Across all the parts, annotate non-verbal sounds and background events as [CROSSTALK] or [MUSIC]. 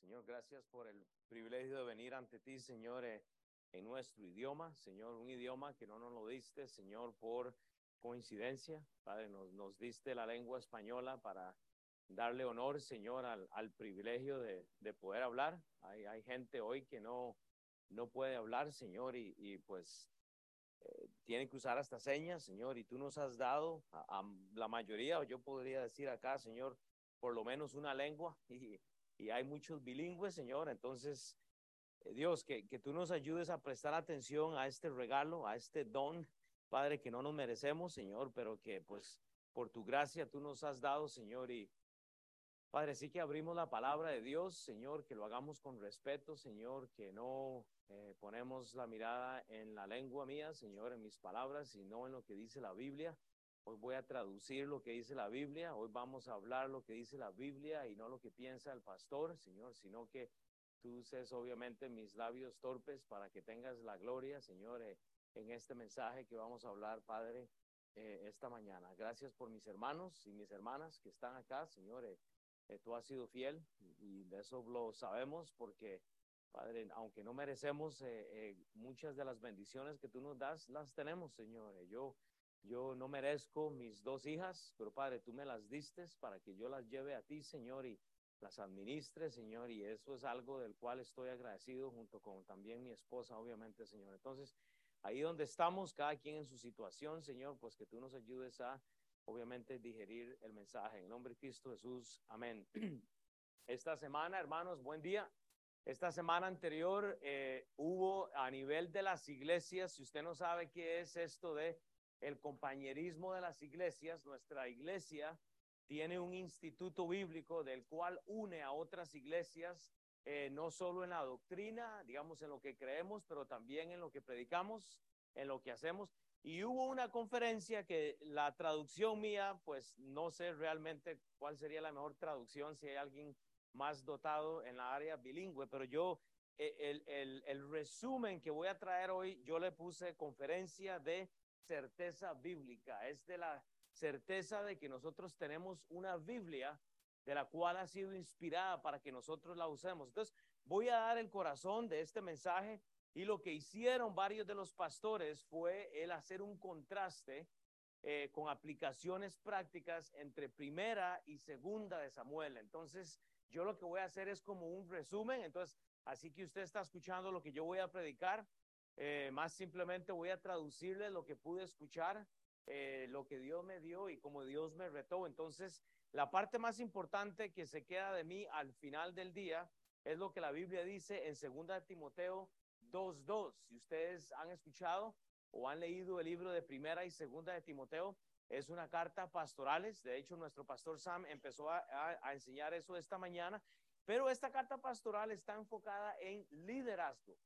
Señor, gracias por el privilegio de venir ante ti, Señor, eh, en nuestro idioma, Señor, un idioma que no nos lo diste, Señor, por coincidencia. Padre, nos, nos diste la lengua española para darle honor, Señor, al, al privilegio de, de, poder hablar. Hay, hay gente hoy que no, no puede hablar, Señor, y, y pues eh, tienen que usar hasta señas, Señor, y tú nos has dado a, a, la mayoría, o yo podría decir acá, Señor, por lo menos una lengua, [LAUGHS] y, y hay muchos bilingües, Señor, entonces, eh, Dios, que, que tú nos ayudes a prestar atención a este regalo, a este don, Padre, que no nos merecemos, Señor, pero que pues por tu gracia tú nos has dado, Señor, y Padre, sí que abrimos la palabra de Dios, Señor, que lo hagamos con respeto, Señor, que no eh, ponemos la mirada en la lengua mía, Señor, en mis palabras, sino en lo que dice la Biblia. Hoy voy a traducir lo que dice la Biblia, hoy vamos a hablar lo que dice la Biblia y no lo que piensa el pastor, Señor, sino que tú uses obviamente mis labios torpes para que tengas la gloria, Señor, eh, en este mensaje que vamos a hablar, Padre, eh, esta mañana. Gracias por mis hermanos y mis hermanas que están acá, Señor. Eh, eh, tú has sido fiel y de eso lo sabemos porque, Padre, aunque no merecemos muchas de las bendiciones que tú nos das, las tenemos, Señor. yo, yo no merezco mis dos hijas, pero Padre, tú me las diste para que yo las lleve a ti, Señor, y las administre, Señor, y eso es algo del cual estoy agradecido junto con también mi esposa, obviamente, Señor. Entonces, ahí donde estamos, cada quien en su situación, Señor, pues que tú nos ayudes a, obviamente, digerir el mensaje. En nombre de Cristo Jesús, amén. [CLEARS THROAT] Esta semana, hermanos, buen día. Esta semana anterior eh, hubo a nivel de las iglesias, si usted no sabe qué es esto de el compañerismo de las iglesias, nuestra iglesia tiene un instituto bíblico del cual une a otras iglesias eh, no solo en la doctrina, digamos, en lo que creemos, pero también en lo que predicamos, en lo que hacemos. Y hubo una conferencia que la traducción mía, pues no sé realmente cuál sería la mejor traducción si hay alguien más dotado en la área bilingüe, pero yo, eh, el, el, el resumen que voy a traer hoy, yo le puse conferencia de certeza bíblica, es de la certeza de que nosotros tenemos una Biblia de la cual ha sido inspirada para que nosotros la usemos. Entonces, voy a dar el corazón de este mensaje y lo que hicieron varios de los pastores fue el hacer un contraste eh, con aplicaciones prácticas entre primera y segunda de Samuel. Entonces, yo lo que voy a hacer es como un resumen. Entonces, así que usted está escuchando lo que yo voy a predicar. Eh, más simplemente voy a traducirle lo que pude escuchar, eh, lo que Dios me dio y como Dios me retó. Entonces, la parte más importante que se queda de mí al final del día es lo que la Biblia dice en 2 Timoteo 2.2. Si ustedes han escuchado o han leído el libro de Primera y Segunda de Timoteo, es una carta pastorales. De hecho, nuestro pastor Sam empezó a, enseñar eso esta mañana. Pero esta carta pastoral está enfocada en liderazgo.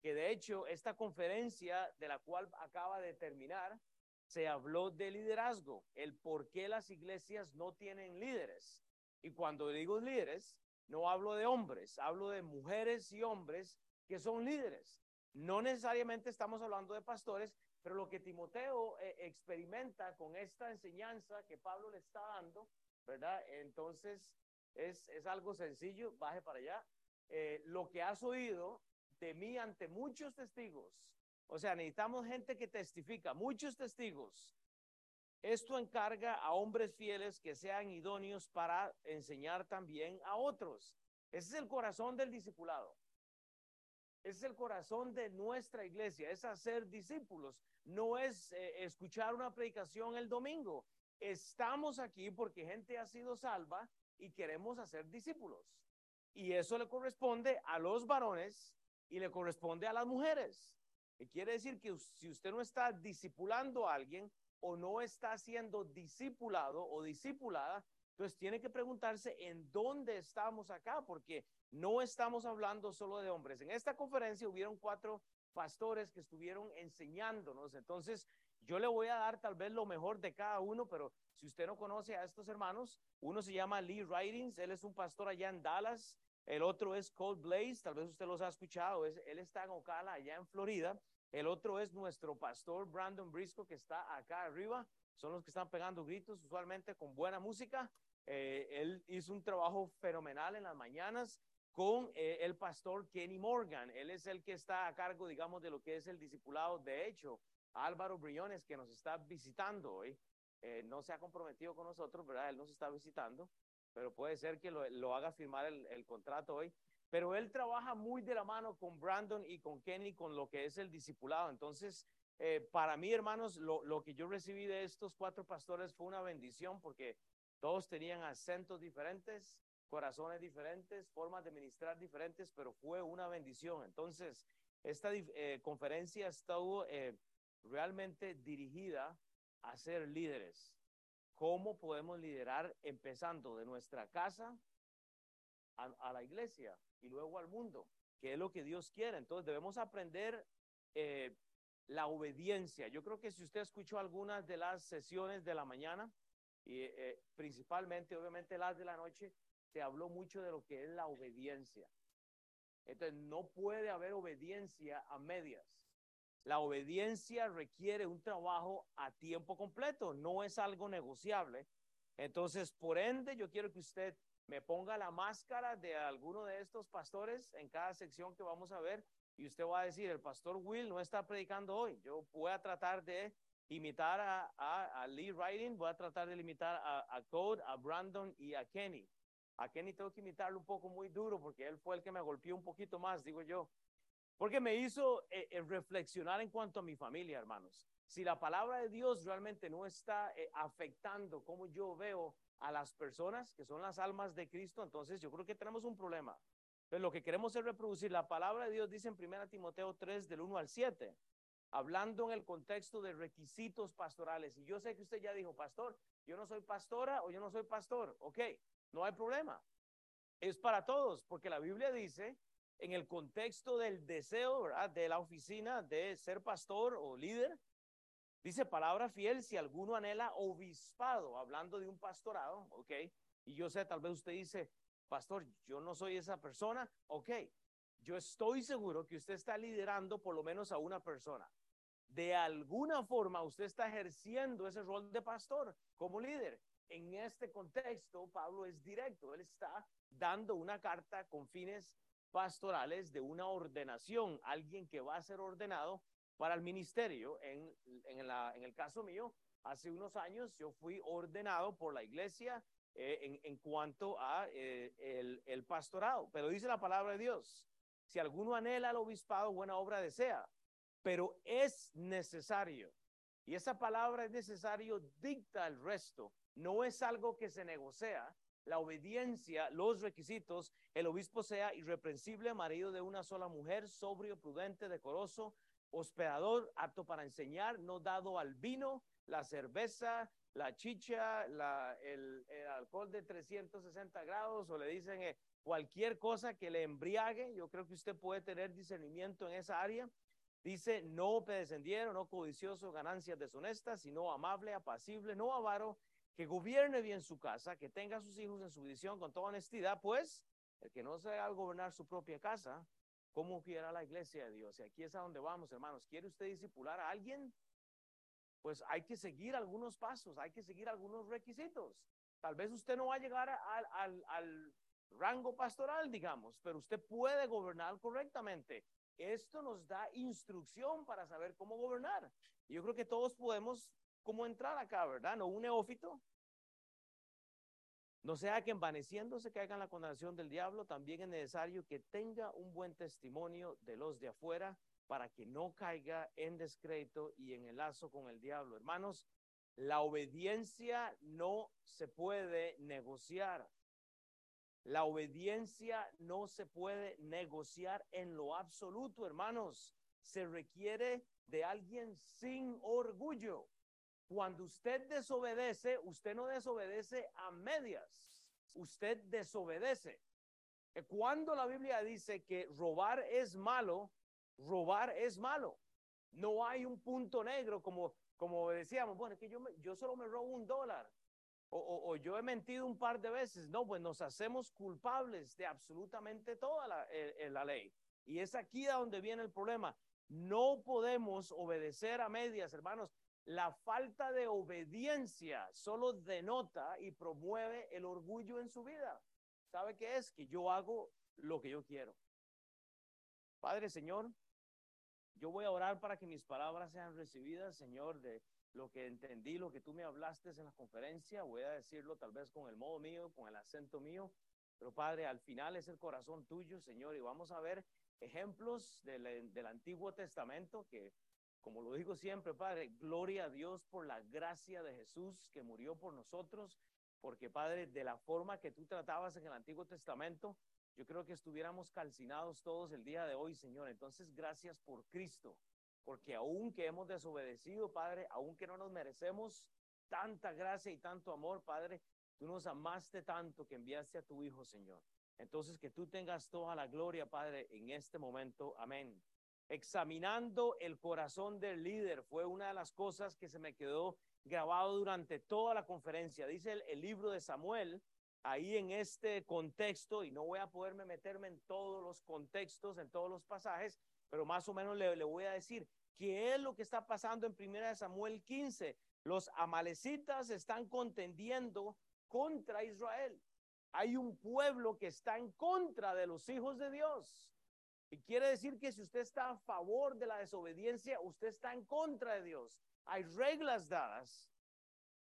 Que de hecho, esta conferencia de la cual acaba de terminar, se habló de liderazgo, el por qué las iglesias no tienen líderes. Y cuando digo líderes, no hablo de hombres, hablo de mujeres y hombres que son líderes. No necesariamente estamos hablando de pastores, pero lo que Timoteo eh, experimenta con esta enseñanza que Pablo le está dando, ¿verdad? Entonces es, es algo sencillo, baje para allá. Eh, lo que has oído de mí ante muchos testigos, o sea, necesitamos gente que testifica, muchos testigos. Esto encarga a hombres fieles que sean idóneos para enseñar también a otros. Ese es el corazón del discipulado. Es el corazón de nuestra iglesia, es hacer discípulos. No es eh, escuchar una predicación el domingo. Estamos aquí porque gente ha sido salva y queremos hacer discípulos. Y eso le corresponde a los varones y le corresponde a las mujeres. Quiere decir que si usted no está discipulando a alguien o no está siendo discipulado o discipulada, entonces tiene que preguntarse en dónde estamos acá, porque no estamos hablando solo de hombres. En esta conferencia hubieron cuatro pastores que estuvieron enseñándonos. Entonces, yo le voy a dar tal vez lo mejor de cada uno, pero si usted no conoce a estos hermanos, uno se llama Lee Writings, él es un pastor allá en Dallas, el otro es Cold Blaze, tal vez usted los ha escuchado, es, él está en Ocala, allá en Florida. El otro es nuestro pastor Brandon Brisco, que está acá arriba. Son los que están pegando gritos, usualmente con buena música. Eh, él hizo un trabajo fenomenal en las mañanas. con eh, el pastor Kenny Morgan. Él es el que está a cargo, digamos, de lo que es el discipulado. De hecho, Álvaro Briones, que nos está visitando hoy, eh, no se ha comprometido con nosotros, ¿verdad? Él nos está visitando, pero puede ser que lo, haga firmar el, contrato hoy. Pero él trabaja muy de la mano con Brandon y con Kenny con lo que es el discipulado. Entonces, eh, para mí, hermanos, lo, que yo recibí de estos cuatro pastores fue una bendición porque todos tenían acentos diferentes, corazones diferentes, formas de ministrar diferentes, pero fue una bendición. Entonces, esta eh, conferencia estuvo eh, realmente dirigida a ser líderes. ¿Cómo podemos liderar empezando de nuestra casa a, la iglesia y luego al mundo? ¿Qué es lo que Dios quiere? Entonces debemos aprender eh, la obediencia. Yo creo que si usted escuchó algunas de las sesiones de la mañana, y principalmente obviamente las de la noche, se habló mucho de lo que es la obediencia. Entonces, no puede haber obediencia a medias. La obediencia requiere un trabajo a tiempo completo, no es algo negociable. Entonces, por ende, yo quiero que usted me ponga la máscara de alguno de estos pastores en cada sección que vamos a ver y usted va a decir, el pastor Will no está predicando hoy. Yo voy a tratar de imitar a, Lee Writing, voy a tratar de imitar a, a Code, a Brandon y a Kenny. A Kenny tengo que imitarlo un poco muy duro porque él fue el que me golpeó un poquito más, digo yo. Porque me hizo eh, eh, reflexionar en cuanto a mi familia, hermanos. Si la palabra de Dios realmente no está eh, afectando cómo yo veo a las personas que son las almas de Cristo, entonces yo creo que tenemos un problema. Pero lo que queremos es reproducir. La palabra de Dios dice en 1 Timoteo 3, del 1 al 7, hablando en el contexto de requisitos pastorales. Y yo sé que usted ya dijo, pastor, yo no soy pastora o yo no soy pastor. Ok, no hay problema. Es para todos, porque la Biblia dice, en el contexto del deseo de la oficina de ser pastor o líder, dice palabra fiel si alguno anhela obispado, hablando de un pastorado, ¿ok? Y yo sé, tal vez usted dice, pastor, yo no soy esa persona, ok. Yo estoy seguro que usted está liderando por lo menos a una persona. De alguna forma usted está ejerciendo ese rol de pastor como líder en este contexto, Pablo es directo, él está dando una carta con fines pastorales de una ordenación, alguien que va a ser ordenado para el ministerio. En, en, el caso mío, hace unos años yo fui ordenado por la iglesia eh, en, en, cuanto a eh, el, el pastorado, pero dice la palabra de Dios, si alguno anhela el obispado, buena obra desea, pero es necesario. Y esa palabra es necesario, dicta el resto no es algo que se negocia. La obediencia, los requisitos, el obispo sea irreprensible, marido de una sola mujer, sobrio, prudente, decoroso, hospedador, apto para enseñar, no dado al vino, la cerveza, la chicha, el, alcohol de 360 grados, o le dicen eh, cualquier cosa que le embriague. Yo creo que usted puede tener discernimiento en esa área. Dice, no pedescendieron, no codicioso, ganancias deshonestas, sino amable, apacible, no avaro, que gobierne bien su casa, que tenga a sus hijos en su visión con toda honestidad, pues el que no sea al gobernar su propia casa, ¿cómo quiera la iglesia de Dios? Y aquí es a donde vamos, hermanos. ¿Quiere usted discipular a alguien? Pues hay que seguir algunos pasos, hay que seguir algunos requisitos. Tal vez usted no va a llegar al, al rango pastoral, digamos, pero usted puede gobernar correctamente. Esto nos da instrucción para saber cómo gobernar. Yo creo que todos podemos cómo entrar acá, ¿verdad? No un neófito. No sea que envaneciéndose caiga en la condenación del diablo, también es necesario que tenga un buen testimonio de los de afuera para que no caiga en descrédito y en el lazo con el diablo. Hermanos, la obediencia no se puede negociar. La obediencia no se puede negociar en lo absoluto, hermanos. Se requiere de alguien sin orgullo. Cuando usted desobedece, usted no desobedece a medias, usted desobedece. Eh, cuando la Biblia dice que robar es malo, robar es malo. No hay un punto negro como, como decíamos, bueno, es que yo, yo solo me robo un dólar o, yo he mentido un par de veces. No, pues nos hacemos culpables de absolutamente toda la, eh, la ley. Y es aquí a donde viene el problema. No podemos obedecer a medias, hermanos. La falta de obediencia solo denota y promueve el orgullo en su vida. ¿Sabe qué es? Que yo hago lo que yo quiero. Padre, Señor, yo voy a orar para que mis palabras sean recibidas, Señor, de lo que entendí, lo que tú me hablaste en la conferencia. Voy a decirlo tal vez con el modo mío, con el acento mío. Pero Padre, al final es el corazón tuyo, Señor, y vamos a ver ejemplos del, del Antiguo Testamento que, como lo digo siempre, Padre, gloria a Dios por la gracia de Jesús que murió por nosotros, porque Padre, de la forma que tú tratabas en el Antiguo Testamento, yo creo que estuviéramos calcinados todos el día de hoy, Señor. Entonces, gracias por Cristo, porque aun que hemos desobedecido, Padre, aun que no nos merecemos tanta gracia y tanto amor, Padre, tú nos amaste tanto que enviaste a tu Hijo, Señor. Entonces, que tú tengas toda la gloria, Padre, en este momento. Amén. Examinando el corazón del líder fue una de las cosas que se me quedó grabado durante toda la conferencia. Dice el, libro de Samuel, ahí en este contexto, y no voy a poderme meterme en todos los contextos, en todos los pasajes, pero más o menos le, le voy a decir qué es lo que está pasando en primera de Samuel 15. Los amalecitas están contendiendo contra Israel. Hay un pueblo que está en contra de los hijos de Dios. Y quiere decir que si usted está a favor de la desobediencia, usted está en contra de Dios. Hay reglas dadas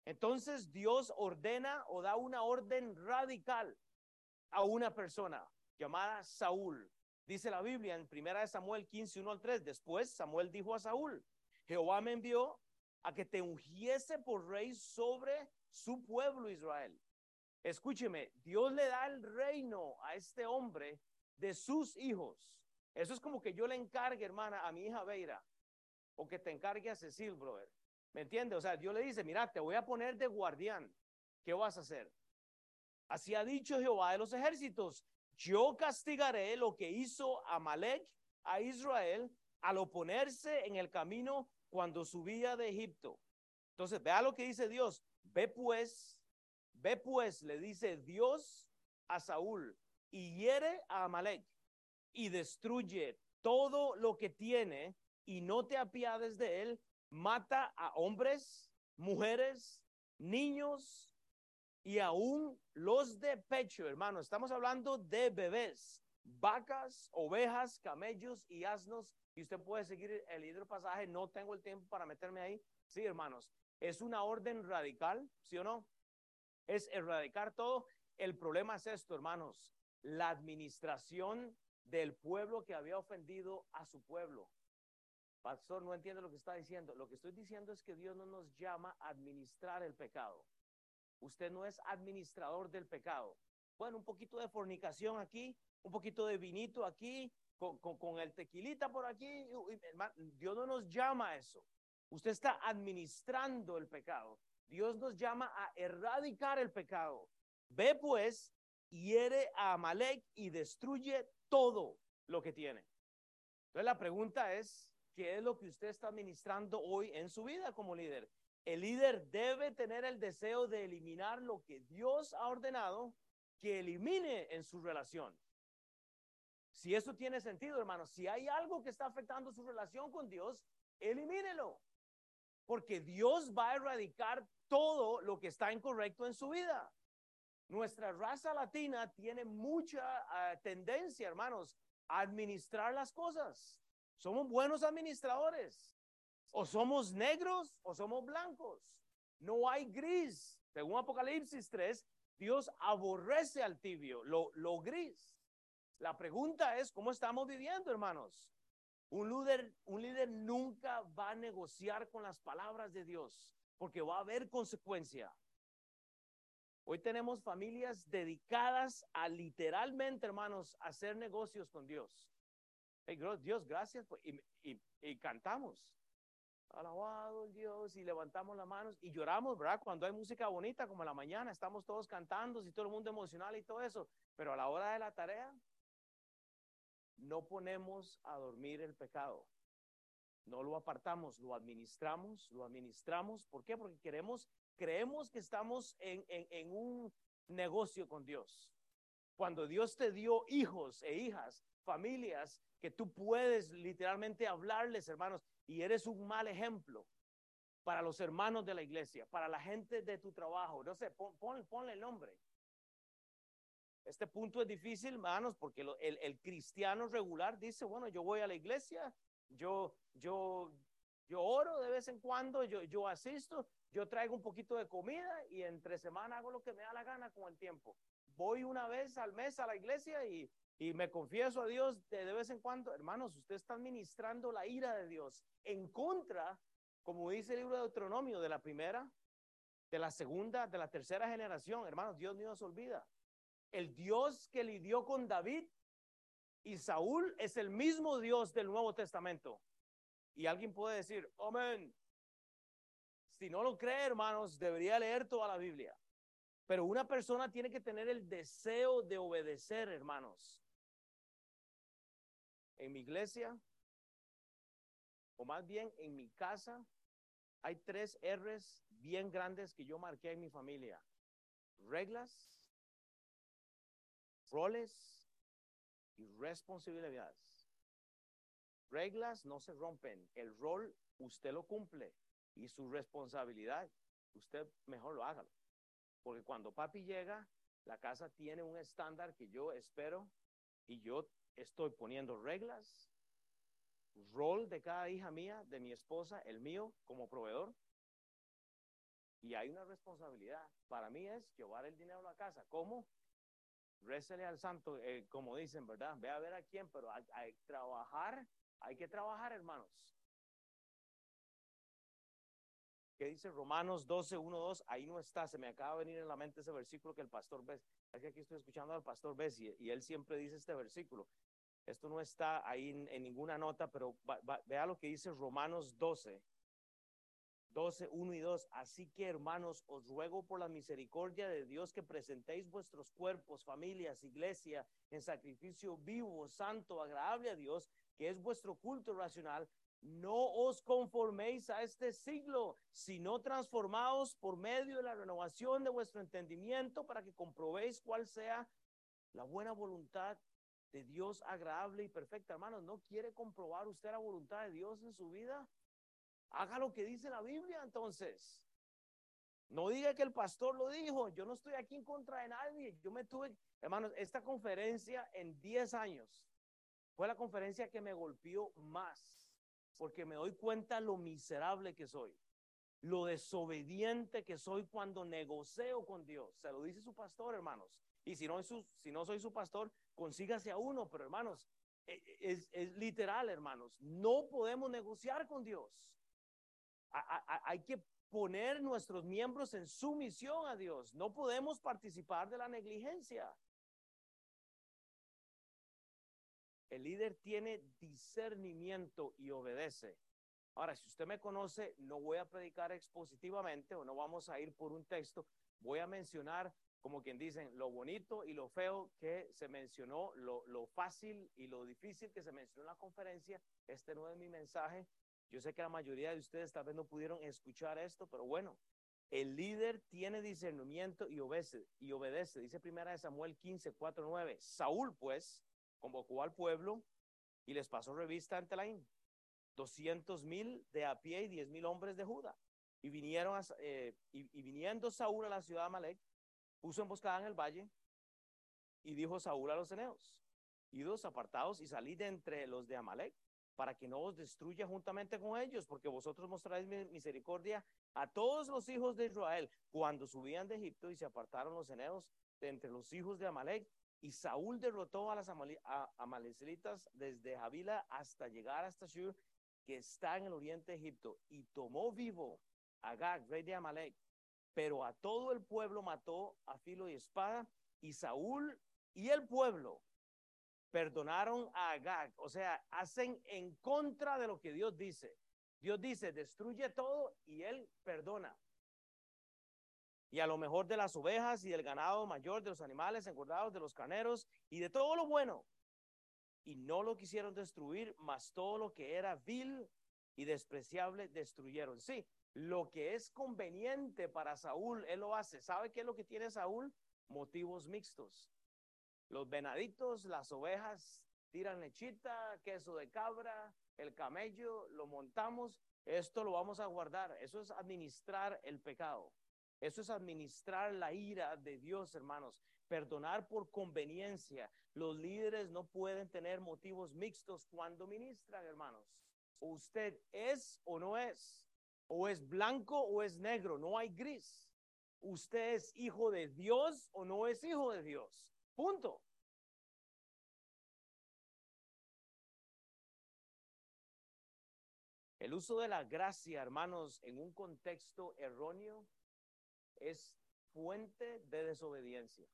entonces Dios ordena o da una orden radical a una persona llamada Saúl. Dice la Biblia en 1 Samuel 15, 1 al 3. Después Samuel dijo a Saúl, Jehová me envió a que te ungiese por rey sobre su pueblo Israel. Escúcheme, Dios le da el reino a este hombre de sus hijos. Eso es como que yo le encargue, hermana, a mi hija Beira, o que te encargue a Cecil, brother. ¿Me entiende? O sea, Dios le dice, mira, te voy a poner de guardián. ¿Qué vas a hacer? Así ha dicho Jehová de los ejércitos. Yo castigaré lo que hizo Amalek a Israel al oponerse en el camino cuando subía de Egipto. Entonces, vea lo que dice Dios. Ve pues, ve pues, le dice Dios a Saúl, y hiere a Amalek y destruye todo lo que tiene y no te apiades de él mata a hombres, mujeres, niños y aún los de pecho, hermano. Estamos hablando de bebés, vacas, ovejas, camellos y asnos. Y usted puede seguir el libro pasaje. No tengo el tiempo para meterme ahí. Sí, hermanos. Es una orden radical, ¿sí o no? Es erradicar todo. El problema es esto, hermanos. La administración del pueblo que había ofendido a su pueblo. Pastor, no entiende lo que está diciendo. Lo que estoy diciendo es que Dios no nos llama a administrar el pecado. Usted no es administrador del pecado. Bueno, un poquito de fornicación aquí, un poquito de vinito aquí, con, con, el tequilita por aquí. Dios no nos llama a eso. Usted está administrando el pecado. Dios nos llama a erradicar el pecado. Ve pues, hiere a Amalek y destruye todo lo que tiene. Entonces la pregunta es, qué es lo que usted está administrando hoy en su vida como líder. El líder debe tener el deseo de eliminar lo que Dios ha ordenado que elimine en su relación. Si eso tiene sentido, hermano, si hay algo que está afectando su relación con Dios, elimínelo. Porque Dios va a erradicar todo lo que está incorrecto en su vida. Nuestra raza latina tiene mucha ah, tendencia, hermanos, a administrar las cosas. Somos buenos administradores. O somos negros o somos blancos. No hay gris. Según Apocalipsis 3, Dios aborrece al tibio, lo, lo gris. La pregunta es, ¿cómo estamos viviendo, hermanos? Un líder, un líder nunca va a negociar con las palabras de Dios, porque va a haber consecuencia. Hoy tenemos familias dedicadas a literalmente, hermanos, hacer negocios con Dios. Dios, gracias. y, cantamos. Alabado Dios y levantamos las manos y lloramos, ¿verdad? Cuando hay música bonita, como en la mañana, estamos todos cantando y todo el mundo emocional y todo eso. Pero a la hora de la tarea, no ponemos a dormir el pecado. No lo apartamos, lo administramos, lo administramos. ¿Por qué? Porque queremos, creemos que estamos en, en un negocio con Dios. Cuando Dios te dio hijos e hijas, familias que tú puedes literalmente hablarles, hermanos, y eres un mal ejemplo para los hermanos de la iglesia, para la gente de tu trabajo. No sé, pon, ponle el nombre. Este punto es difícil, hermanos, porque el, el cristiano regular dice, bueno, yo voy a la iglesia, yo, yo, yo oro de vez en cuando, yo, yo asisto, yo traigo un poquito de comida y entre semana hago lo que me da la gana con el tiempo. Voy una vez al mes a la iglesia y, y me confieso a Dios de, vez en cuando. Hermanos, usted está ministrando la ira de Dios en contra, como dice el libro de Deuteronomio, de la primera, de la segunda, de la tercera generación. Hermanos, Dios no se olvida. El Dios que lidió con David y Saúl es el mismo Dios del Nuevo Testamento. Y alguien puede decir, amén. Si no lo cree, hermanos, debería leer toda la Biblia. Pero una persona tiene que tener el deseo de obedecer, hermanos. En mi iglesia, o más bien en mi casa, hay tres R's bien grandes que yo marqué en mi familia. Reglas, roles y responsabilidades. Reglas no se rompen. El rol usted lo cumple y su responsabilidad usted mejor lo hágalo. Porque cuando papi llega, la casa tiene un estándar que yo espero y yo estoy poniendo reglas, rol de cada hija mía, de mi esposa, el mío como proveedor. Y hay una responsabilidad. Para mí es llevar el dinero a la casa. ¿Cómo? Récele al santo, eh, como dicen, ¿verdad? Ve a ver a quién, pero hay, hay trabajar, hay que trabajar, hermanos. ¿Qué dice Romanos 12, 1, 2? Ahí no está, se me acaba de venir en la mente ese versículo que el pastor Bess, es que aquí estoy escuchando al pastor Bess y, y él siempre dice este versículo. Esto no está ahí en, en ninguna nota, pero va- va- vea lo que dice Romanos 12, 12, 1 y 2. Así que, hermanos, os ruego por la misericordia de Dios que presentéis vuestros cuerpos, familias, iglesia, en sacrificio vivo, santo, agradable a Dios, que es vuestro culto racional. No os conforméis a este siglo, sino transformaos por medio de la renovación de vuestro entendimiento para que comprobéis cuál sea la buena voluntad de Dios agradable y perfecta. Hermanos, ¿no quiere comprobar usted la voluntad de Dios en su vida? Haga lo que dice la Biblia entonces. No diga que el pastor lo dijo. Yo no estoy aquí en contra de nadie. Yo me tuve, hermanos, esta conferencia en 10 años fue la conferencia que me golpeó más, porque me doy cuenta lo miserable que soy, lo desobediente que soy cuando negocio con Dios. Se lo dice su pastor, hermanos. Y si no, su, si no soy su pastor, consígase a uno, pero hermanos, e- e- es, es literal, hermanos. No podemos negociar con Dios. A- a- hay que poner nuestros miembros en sumisión a Dios. No podemos participar de la negligencia. El líder tiene discernimiento y obedece. Ahora, si usted me conoce, no voy a predicar expositivamente o no vamos a ir por un texto. Voy a mencionar, como quien dicen, lo bonito y lo feo que se mencionó, lo, lo fácil y lo difícil que se mencionó en la conferencia. Este no es mi mensaje. Yo sé que la mayoría de ustedes tal vez no pudieron escuchar esto, pero bueno, el líder tiene discernimiento y obedece, y obedece. Dice primera de Samuel 15, 4, 9. Saúl, pues, convocó al pueblo y les pasó revista ante la doscientos mil de a pie y diez mil hombres de Judá. Y vinieron a, eh, y, viniendo Saúl a la ciudad de Amalek, puso emboscada en el valle y dijo Saúl a los eneos, idos apartados y salid de entre los de Amalek para que no os destruya juntamente con ellos, porque vosotros mostráis mi- misericordia a todos los hijos de Israel cuando subían de Egipto y se apartaron los eneos de entre los hijos de Amalek. Y Saúl derrotó a las amalecitas desde Javila hasta llegar hasta Shur, que está en el oriente de Egipto, y tomó vivo a Agag, rey de Amalek, pero a todo el pueblo mató a filo y espada, y Saúl y el pueblo perdonaron a Agag, o sea, hacen en contra de lo que Dios dice. Dios dice, destruye todo y él perdona. Y a lo mejor de las ovejas y del ganado mayor, de los animales engordados, de los carneros y de todo lo bueno. Y no lo quisieron destruir, mas todo lo que era vil y despreciable destruyeron. Sí, lo que es conveniente para Saúl, él lo hace. ¿Sabe qué es lo que tiene Saúl? Motivos mixtos. Los venaditos, las ovejas tiran lechita, queso de cabra, el camello, lo montamos, esto lo vamos a guardar. Eso es administrar el pecado. Eso es administrar la ira de Dios, hermanos. Perdonar por conveniencia. Los líderes no pueden tener motivos mixtos cuando ministran, hermanos. Usted es o no es. O es blanco o es negro. No hay gris. Usted es hijo de Dios o no es hijo de Dios. Punto. El uso de la gracia, hermanos, en un contexto erróneo es fuente de desobediencia.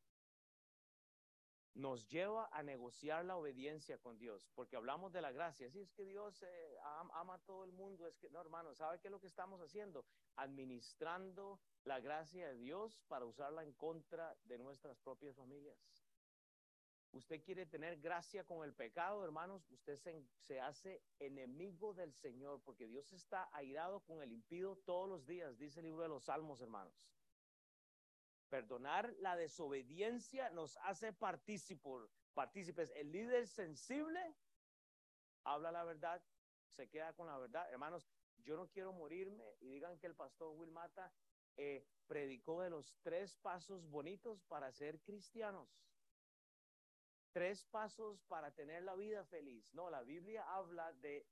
Nos lleva a negociar la obediencia con Dios, porque hablamos de la gracia. Si es que Dios eh, ama a todo el mundo, es que no, hermano, ¿sabe qué es lo que estamos haciendo? Administrando la gracia de Dios para usarla en contra de nuestras propias familias. Usted quiere tener gracia con el pecado, hermanos, usted se, se, hace enemigo del Señor, porque Dios está airado con el impío todos los días, dice el libro de los Salmos, hermanos. Perdonar la desobediencia nos hace partícipes. El líder sensible habla la verdad, se queda con la verdad. Hermanos, yo no quiero morirme y digan que el pastor Will Mata eh, predicó de los tres pasos bonitos para ser cristianos tres pasos para tener la vida feliz. No, la Biblia habla de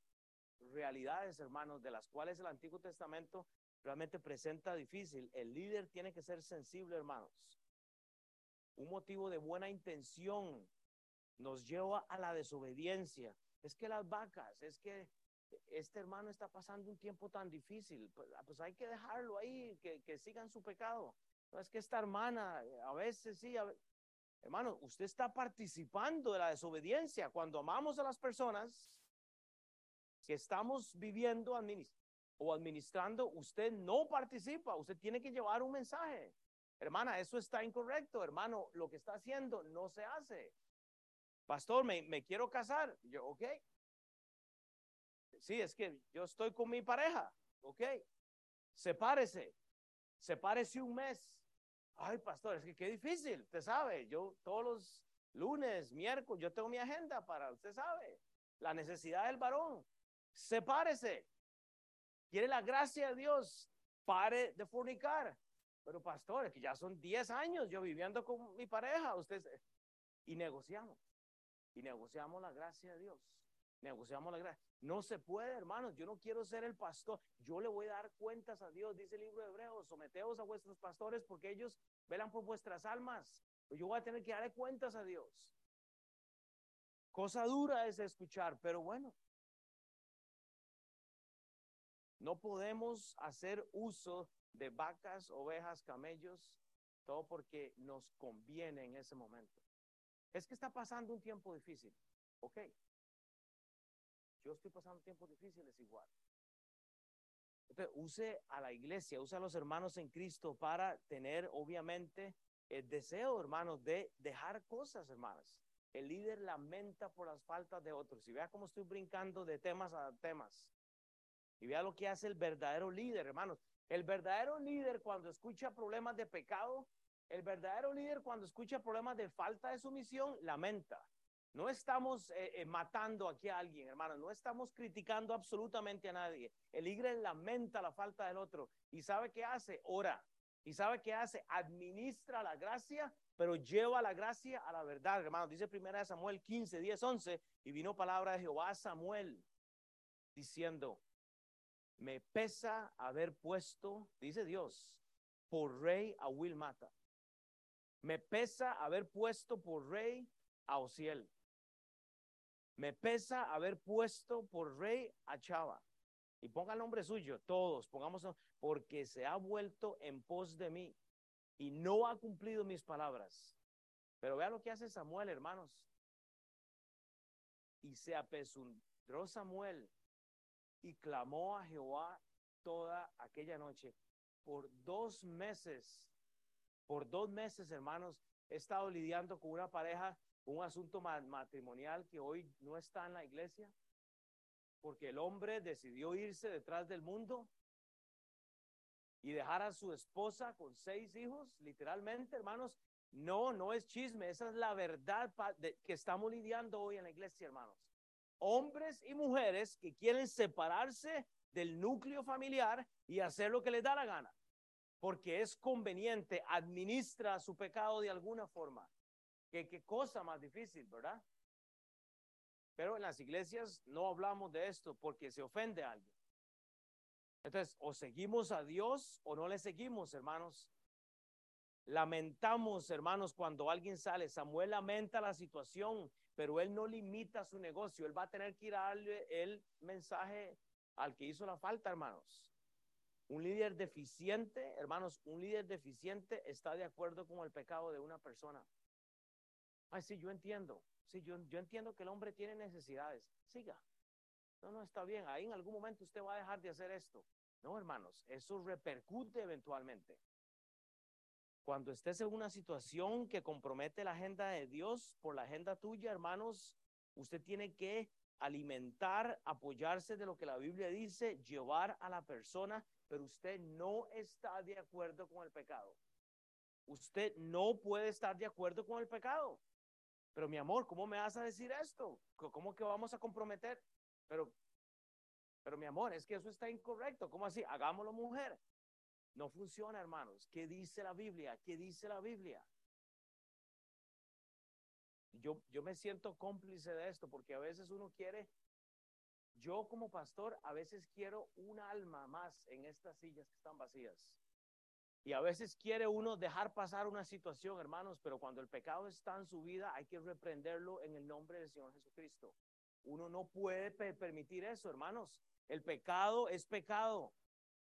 realidades, hermanos, de las cuales el Antiguo Testamento realmente presenta difícil. El líder tiene que ser sensible, hermanos. Un motivo de buena intención nos lleva a la desobediencia. Es que las vacas, es que este hermano está pasando un tiempo tan difícil, pues, ah, pues hay que dejarlo ahí, que, sigan su pecado. Es que esta hermana, a veces sí, Hermano, usted está participando de la desobediencia cuando amamos a las personas que estamos viviendo o administrando, usted no participa, usted tiene que llevar un mensaje. Hermana, eso está incorrecto, hermano, lo que está haciendo no se hace. Pastor, me, quiero casar. Yo, ok. Sí, es que yo estoy con mi pareja, ok. Sepárese, sepárese un mes, Ay, pastor, es que qué difícil, usted sabe, yo todos los lunes, miércoles, yo tengo mi agenda para, usted sabe, la necesidad del varón. Sepárese. Quiere la gracia de Dios, pare de fornicar. Pero pastor, que ya son 10 años yo viviendo con mi pareja, usted y negociamos. Y negociamos la gracia de Dios. Negociamos la gracia. No se puede, hermanos. Yo no quiero ser el pastor. Yo le voy a dar cuentas a Dios, dice el libro de Hebreos. Someteos a vuestros pastores porque ellos velan por vuestras almas. Yo voy a tener que darle cuentas a Dios. Cosa dura es escuchar, pero bueno. No podemos hacer uso de vacas, ovejas, camellos, todo porque nos conviene en ese momento. Es que está pasando un tiempo difícil. Ok, yo estoy pasando tiempos difíciles igual. Entonces, use a la iglesia, use a los hermanos en Cristo para tener, obviamente, el deseo, hermanos, de dejar cosas, hermanas. El líder lamenta por las faltas de otros. Y vea cómo estoy brincando de temas a temas. Y vea lo que hace el verdadero líder, hermanos. El verdadero líder cuando escucha problemas de pecado, el verdadero líder cuando escucha problemas de falta de sumisión, lamenta. No estamos eh, eh, matando aquí a alguien, hermano. No estamos criticando absolutamente a nadie. El líder lamenta la falta del otro. ¿Y sabe qué hace? Ora. ¿Y sabe qué hace? Administra la gracia, pero lleva la gracia a la verdad, hermano. Dice primera Samuel 15, 10, 11. Y vino palabra de Jehová a Samuel diciendo, me pesa haber puesto, dice Dios, por rey a Wilmata. Me pesa haber puesto por rey a Osiel. Me pesa haber puesto por rey a Chava. Y ponga el nombre suyo, todos, pongamos, porque se ha vuelto en pos de mí y no ha cumplido mis palabras. Pero vea lo que hace Samuel, hermanos. Y se apesundró Samuel y clamó a Jehová toda aquella noche. Por dos meses, por dos meses, hermanos, he estado lidiando con una pareja un asunto matrimonial que hoy no está en la iglesia, porque el hombre decidió irse detrás del mundo y dejar a su esposa con seis hijos, literalmente, hermanos. No, no es chisme, esa es la verdad que estamos lidiando hoy en la iglesia, hermanos. Hombres y mujeres que quieren separarse del núcleo familiar y hacer lo que les da la gana. porque es conveniente, administra su pecado de alguna forma. ¿Qué, qué cosa más difícil, verdad? Pero en las iglesias no hablamos de esto porque se ofende a alguien. Entonces, o seguimos a Dios o no le seguimos, hermanos. Lamentamos, hermanos, cuando alguien sale. Samuel lamenta la situación, pero él no limita su negocio. Él va a tener que ir a darle el mensaje al que hizo la falta, hermanos. Un líder deficiente, hermanos, un líder deficiente está de acuerdo con el pecado de una persona. Ay, sí, yo entiendo. Sí, yo, yo entiendo que el hombre tiene necesidades. Siga. No, no, está bien. Ahí en algún momento usted va a dejar de hacer esto. No, hermanos, eso repercute eventualmente. Cuando estés en una situación que compromete la agenda de Dios por la agenda tuya, hermanos, usted tiene que alimentar, apoyarse de lo que la Biblia dice, llevar a la persona, pero usted no está de acuerdo con el pecado. Usted no puede estar de acuerdo con el pecado. Pero mi amor, ¿cómo me vas a decir esto? ¿Cómo que vamos a comprometer? Pero, pero mi amor, es que eso está incorrecto. ¿Cómo así? Hagámoslo mujer. No funciona, hermanos. ¿Qué dice la Biblia? ¿Qué dice la Biblia? Yo, yo me siento cómplice de esto porque a veces uno quiere, yo como pastor, a veces quiero un alma más en estas sillas que están vacías. Y a veces quiere uno dejar pasar una situación, hermanos, pero cuando el pecado está en su vida, hay que reprenderlo en el nombre del Señor Jesucristo. Uno no puede permitir eso, hermanos. El pecado es pecado.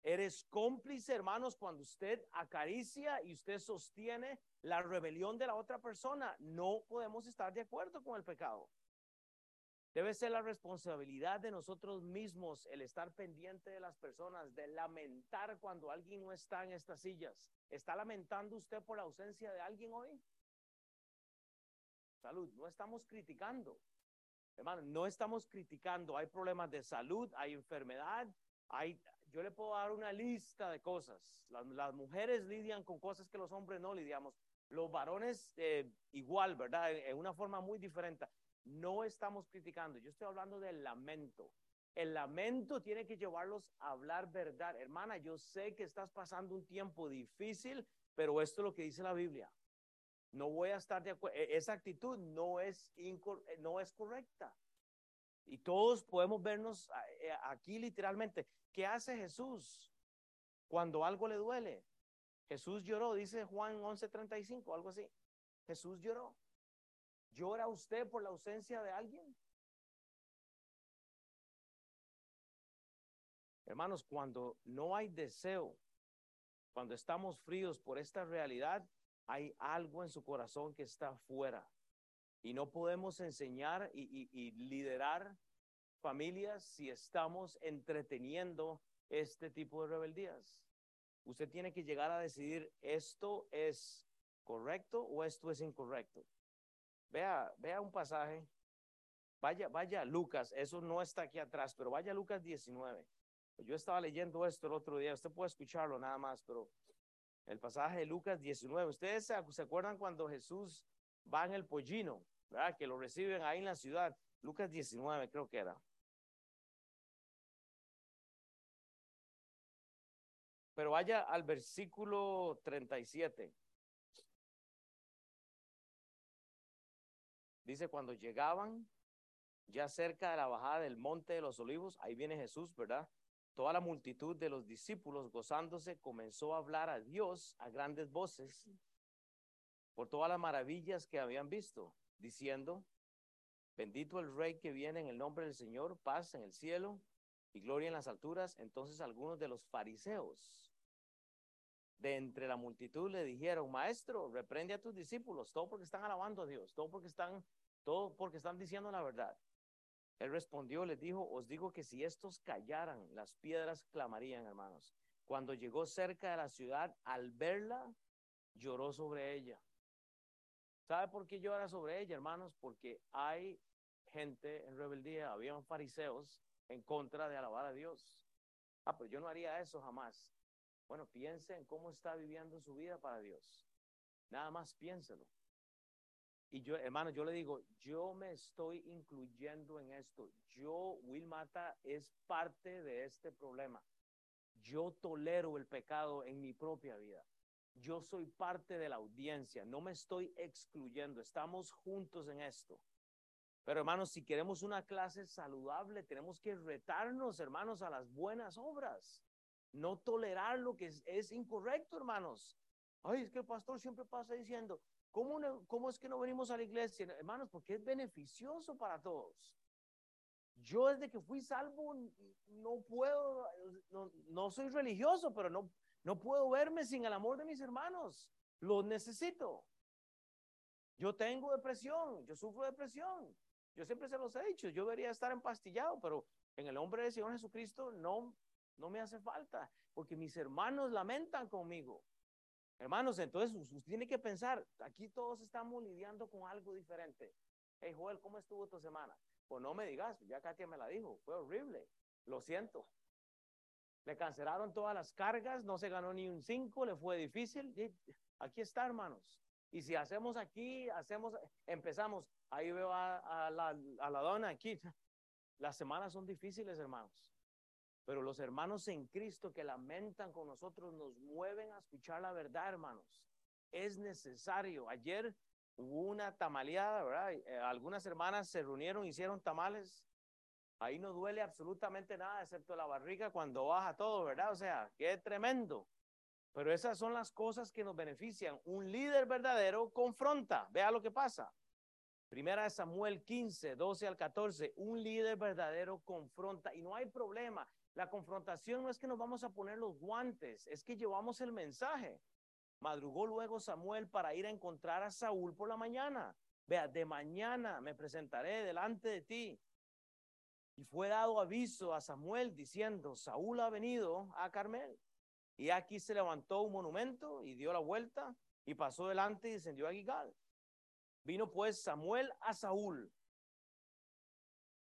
Eres cómplice, hermanos, cuando usted acaricia y usted sostiene la rebelión de la otra persona. No podemos estar de acuerdo con el pecado. Debe ser la responsabilidad de nosotros mismos el estar pendiente de las personas, de lamentar cuando alguien no está en estas sillas. ¿Está lamentando usted por la ausencia de alguien hoy? Salud, no estamos criticando. Hermano, no estamos criticando. Hay problemas de salud, hay enfermedad, hay, yo le puedo dar una lista de cosas. Las, las mujeres lidian con cosas que los hombres no lidiamos. Los varones eh, igual, ¿verdad? En una forma muy diferente. No estamos criticando, yo estoy hablando del lamento. El lamento tiene que llevarlos a hablar verdad. Hermana, yo sé que estás pasando un tiempo difícil, pero esto es lo que dice la Biblia. No voy a estar de acuerdo. E-, esa actitud no es, no es correcta. Y todos podemos vernos eh, aquí literalmente. ¿Qué hace Jesús cuando algo le duele? Jesús lloró, dice Juan 11:35, algo así. Jesús lloró. ¿Llora usted por la ausencia de alguien? Hermanos, cuando no hay deseo, cuando estamos fríos por esta realidad, hay algo en su corazón que está fuera. Y no podemos enseñar y, y liderar familias si estamos entreteniendo este tipo de rebeldías. Usted tiene que llegar a decidir esto es correcto o esto es incorrecto. Vea, vea un pasaje. Vaya, vaya Lucas, eso no está aquí atrás, pero vaya Lucas 19. Yo estaba leyendo esto el otro día, usted puede escucharlo nada más, pero el pasaje de Lucas 19, ustedes se, acuerdan cuando Jesús va en el pollino, Que lo reciben ahí en la ciudad. Lucas 19 creo que era. Pero vaya al versículo 37. Dice, cuando llegaban ya cerca de la bajada del monte de los olivos, ahí viene Jesús, ¿verdad? Toda la multitud de los discípulos gozándose comenzó a hablar a Dios a grandes voces por todas las maravillas que habían visto, diciendo, bendito el rey que viene en el nombre del Señor, paz en el cielo y gloria en las alturas. Entonces algunos de los fariseos de entre la multitud le dijeron, maestro, reprende a tus discípulos, todo porque están alabando a Dios, todo porque están, todo porque están diciendo la verdad. Él respondió, les dijo, os digo que si estos callaran, las piedras clamarían, hermanos. Cuando llegó cerca de la ciudad, al verla, lloró sobre ella. ¿Sabe por qué llora sobre ella, hermanos? Porque hay gente en rebeldía, habían fariseos en contra de alabar a Dios. Ah, pero yo no haría eso jamás. Bueno, piense en cómo está viviendo su vida para Dios. Nada más piénselo. Y yo, hermano, yo le digo, yo me estoy incluyendo en esto. Yo, Will Mata, es parte de este problema. yo tolero el pecado en mi propia vida. Yo soy parte de la audiencia, no me estoy excluyendo, estamos juntos en esto. Pero hermanos, si queremos una clase saludable, tenemos que retarnos, hermanos, a las buenas obras. No tolerar lo que es, incorrecto, hermanos. Ay, es que el pastor siempre pasa diciendo, ¿cómo, ¿cómo es que no venimos a la iglesia? Hermanos, porque es beneficioso para todos. Yo desde que fui salvo no puedo, no, no soy religioso, pero no, no puedo verme sin el amor de mis hermanos. Los necesito. Yo tengo depresión, yo sufro depresión. Yo siempre se los he dicho, yo debería estar empastillado, pero en el nombre del Señor Jesucristo no, no me hace falta, porque mis hermanos lamentan conmigo. Hermanos, entonces usted tiene que pensar, aquí todos estamos lidiando con algo diferente. Hey Joel, ¿cómo estuvo tu semana? Pues no me digas, ya Katia me la dijo, fue horrible, lo siento. Le cancelaron todas las cargas, no se ganó ni un cinco, le fue difícil. Aquí está, hermanos. Y si hacemos aquí, hacemos, empezamos, ahí veo a, la, a la dona aquí. Las semanas son difíciles, hermanos. Pero los hermanos en Cristo que lamentan con nosotros nos mueven a escuchar la verdad, hermanos. Es necesario. Ayer hubo una tamaleada, ¿verdad? Eh, algunas hermanas se reunieron, hicieron tamales. Ahí no duele absolutamente nada, excepto la barriga cuando baja todo, ¿verdad? O sea, qué tremendo. Pero esas son las cosas que nos benefician. Un líder verdadero confronta. Vea lo que pasa. Primera de Samuel 15, 12 al 14. Un líder verdadero confronta y no hay problema. La confrontación no es que nos vamos a poner los guantes, es que llevamos el mensaje. Madrugó luego Samuel para ir a encontrar a Saúl por la mañana. Vea, de mañana me presentaré delante de ti. Y fue dado aviso a Samuel diciendo, Saúl ha venido a Carmel. Y aquí se levantó un monumento y dio la vuelta y pasó delante y descendió a Gigal. Vino pues Samuel a Saúl.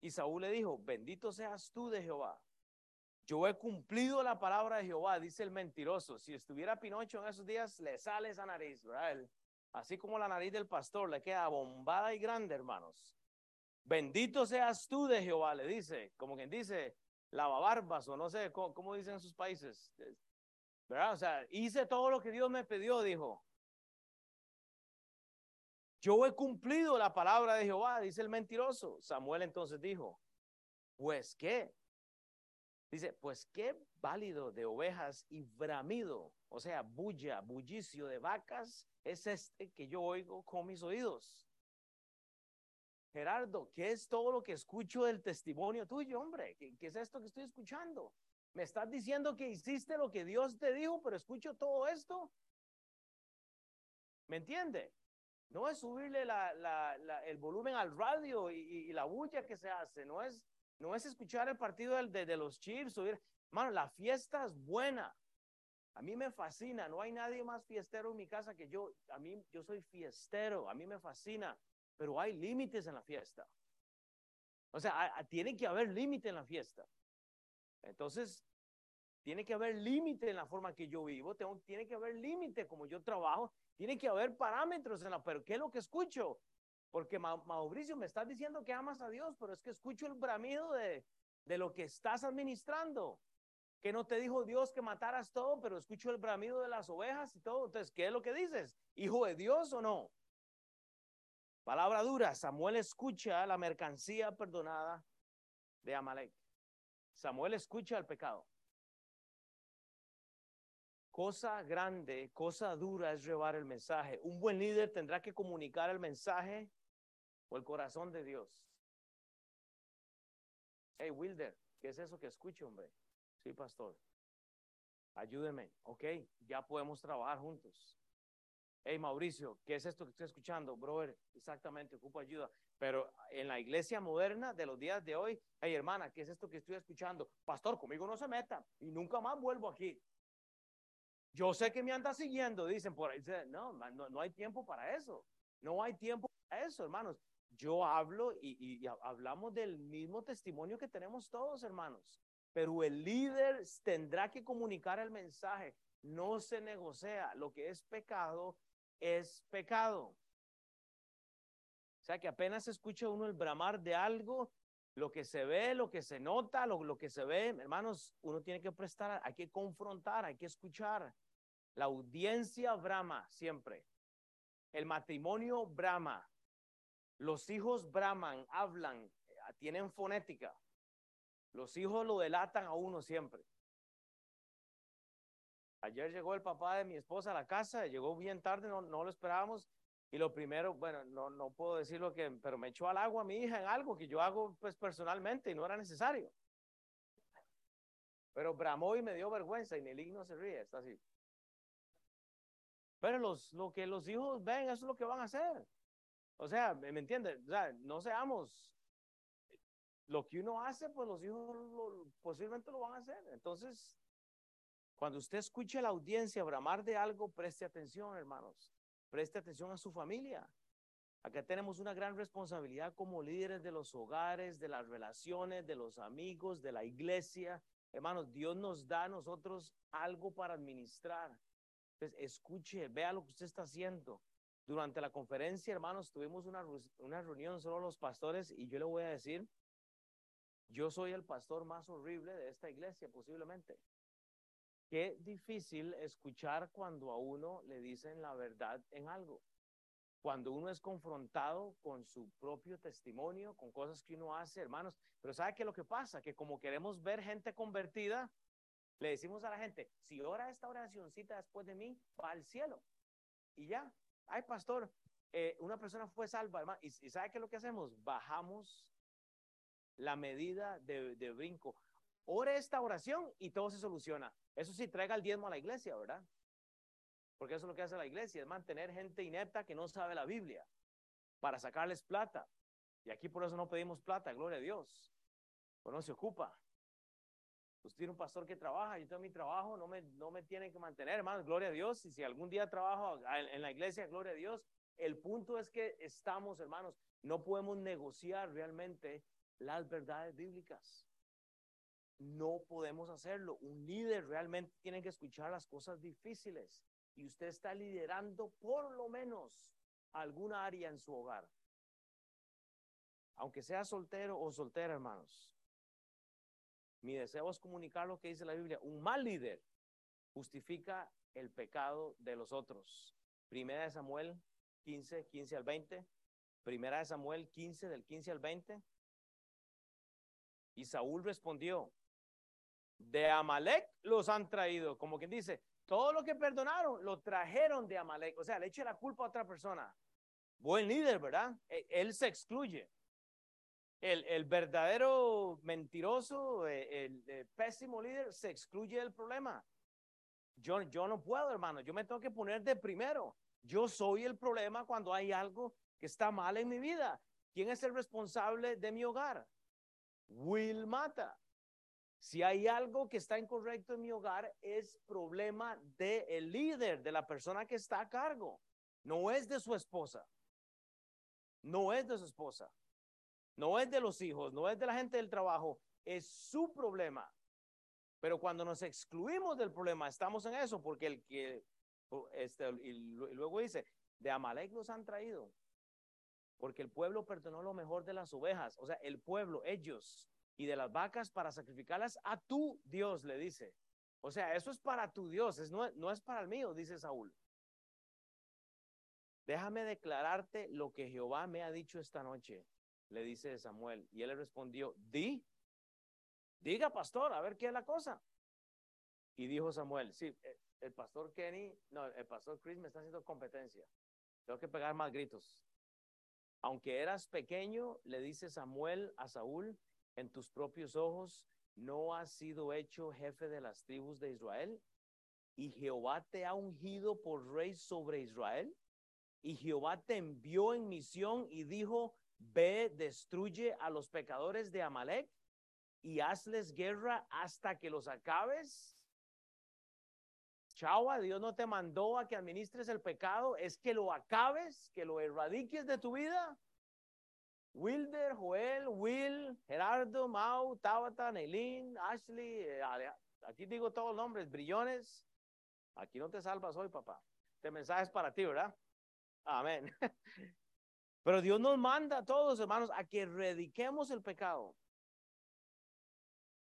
Y Saúl le dijo, bendito seas tú de Jehová. Yo he cumplido la palabra de Jehová, dice el mentiroso. Si estuviera Pinocho en esos días, le sale esa nariz, ¿verdad? Así como la nariz del pastor, le queda bombada y grande, hermanos. Bendito seas tú de Jehová, le dice, como quien dice, lavabarbas o no sé cómo, dicen en sus países. ¿Verdad? O sea, hice todo lo que Dios me pidió, dijo. Yo he cumplido la palabra de Jehová, dice el mentiroso. Samuel entonces dijo, pues qué. Dice, pues qué válido de ovejas y bramido, o sea, bulla, bullicio de vacas, es este que yo oigo con mis oídos. Gerardo, ¿qué es todo lo que escucho del testimonio tuyo, hombre? ¿Qué, es esto que estoy escuchando? ¿Me estás diciendo que hiciste lo que Dios te dijo, pero escucho todo esto? ¿Me entiende? No es subirle el volumen al radio y, la bulla que se hace, no es, no es escuchar el partido de, los Chiefs. Subir. Mano, la fiesta es buena. A mí me fascina, no hay nadie más fiestero en mi casa que yo. A mí, yo soy fiestero, a mí me fascina pero hay límites en la fiesta. O sea, tiene que haber límite en la fiesta. Entonces, tiene que haber límite en la forma que yo vivo, tiene que haber límite como yo trabajo, tiene que haber parámetros en la, pero ¿qué es lo que escucho? Porque Mauricio me está diciendo que amas a Dios, pero es que escucho el bramido de, de lo que estás administrando. Que no te dijo Dios que mataras todo, pero escucho el bramido de las ovejas y todo. Entonces, ¿qué es lo que dices? ¿Hijo de Dios o no? Palabra dura, Samuel escucha la mercancía perdonada de Amalek. Samuel escucha el pecado. Cosa grande, cosa dura es llevar el mensaje. Un buen líder tendrá que comunicar el mensaje o el corazón de Dios. Hey, Wilder, ¿qué es eso que escucho, hombre? Sí, pastor. Ayúdeme. Ok, ya podemos trabajar juntos. Hey Mauricio, ¿qué es esto que estoy escuchando? Brother, exactamente, ocupo ayuda. Pero en la iglesia moderna de los días de hoy, hey hermana, ¿qué es esto que estoy escuchando? Pastor, conmigo no se meta y nunca más vuelvo aquí. Yo sé que me anda siguiendo, dicen por ahí. No, no, no hay tiempo para eso. No hay tiempo para eso, hermanos. Yo hablo y, y hablamos del mismo testimonio que tenemos todos, hermanos. Pero el líder tendrá que comunicar el mensaje. No se negocia. Lo que es pecado es pecado. O sea que apenas escucha uno el bramar de algo, Lo que se ve, lo que se nota, lo, lo que se ve, hermanos, uno tiene que prestar, hay que confrontar, hay que escuchar. La audiencia brama siempre. El matrimonio brama. Los hijos braman, hablan, tienen fonética. Los hijos lo delatan a uno siempre. Ayer llegó el papá de mi esposa a la casa, llegó bien tarde, no, lo esperábamos. Y lo primero, bueno, no, puedo decir lo que, pero me echó al agua a mi hija en algo que yo hago pues personalmente y no era necesario. Pero bramó y me dio vergüenza y Nelly no se ríe, está así. Pero los, lo que los hijos ven, eso es lo que van a hacer. O sea, ¿me, entiende? O no seamos, lo que uno hace, pues los hijos posiblemente lo van a hacer. Entonces, cuando usted escuche a la audiencia bramar de algo, preste atención, hermanos. Preste atención a su familia. Acá tenemos una gran responsabilidad como líderes de los hogares, de las relaciones, de los amigos, de la iglesia. Hermanos, Dios nos da a nosotros algo para administrar. Entonces, escuche, vea lo que usted está haciendo. Durante la conferencia, hermanos, tuvimos una, una reunión solo los pastores y yo le voy a decir, yo soy el pastor más horrible de esta iglesia, posiblemente. Qué difícil escuchar cuando a uno le dicen la verdad en algo. Cuando uno es confrontado con su propio testimonio, con cosas que uno hace, hermanos. Pero ¿sabe qué es lo que pasa? Que como queremos ver gente convertida, le decimos a la gente, si ora esta oracióncita después de mí, va al cielo. Y ya, ay pastor, eh, una persona fue salva, hermano. ¿Y, sabe qué es lo que hacemos? Bajamos la medida de, de brinco. Ore esta oración y todo se soluciona. Eso sí, traiga el diezmo a la iglesia, ¿verdad? Porque eso es lo que hace la iglesia, es mantener gente inepta que no sabe la Biblia para sacarles plata. Y aquí por eso no pedimos plata, gloria a Dios. Pero no se ocupa. Usted tiene un pastor que trabaja, yo tengo mi trabajo, no me, no me tienen que mantener, hermanos, gloria a Dios. Y si algún día trabajo en la iglesia, gloria a Dios. El punto es que estamos, hermanos, no podemos negociar realmente las verdades bíblicas no podemos hacerlo. Un líder realmente tiene que escuchar las cosas difíciles y usted está liderando por lo menos alguna área en su hogar. Aunque sea soltero o soltera, hermanos. Mi deseo es comunicar lo que dice la Biblia. Un mal líder justifica el pecado de los otros. Primera de Samuel 15, 15 al 20. Primera de Samuel 15, del 15 al 20. Y Saúl respondió, de Amalek los han traído. Como quien dice, todo lo que perdonaron lo trajeron de Amalek. O sea, le eche la culpa a otra persona. Buen líder, ¿verdad? E, él se excluye. El, el verdadero mentiroso, e, el, pésimo líder, se excluye del problema. Yo, yo no puedo, hermano. Yo me tengo que poner de primero. Yo soy el problema cuando hay algo que está mal en mi vida. ¿Quién es el responsable de mi hogar? Will Mata. Si hay algo que está incorrecto en mi hogar, es problema del el líder, de la persona que está a cargo. No es de su esposa. No es de su esposa. No es de los hijos, no es de la gente del trabajo. Es su problema. Pero cuando nos excluimos del problema, estamos en eso, porque el que, este, y luego dice, de Amalek nos han traído, porque el pueblo perdonó lo mejor de las ovejas, o sea, el pueblo, ellos, y de las vacas para sacrificarlas a tu Dios, le dice. O sea, eso es para tu Dios, es, no, no es para el mío, dice Saúl. Déjame declararte lo que Jehová me ha dicho esta noche, le dice Samuel. Y él le respondió, di, diga pastor, a ver qué es la cosa. Y dijo Samuel, sí, eh, el pastor Kenny, no, el pastor Chris me está haciendo competencia. Tengo que pegar más gritos. Aunque eras pequeño, le dice Samuel a Saúl, en tus propios ojos no has sido hecho jefe de las tribus de Israel? ¿Y Jehová te ha ungido por rey sobre Israel? ¿Y Jehová te envió en misión y dijo, ve, destruye a los pecadores de Amalek y hazles guerra hasta que los acabes? Chau, Dios no te mandó a que administres el pecado, es que lo acabes, que lo erradiques de tu vida. Wilder, Joel, Will, Gerardo, Mau, Tabata, Neilín, Ashley, eh, aquí digo todos los nombres, brillones. Aquí no te salvas hoy, papá. Este mensaje es para ti, ¿verdad? Amén. [LAUGHS] Pero Dios nos manda a todos, hermanos, a que erradiquemos el pecado.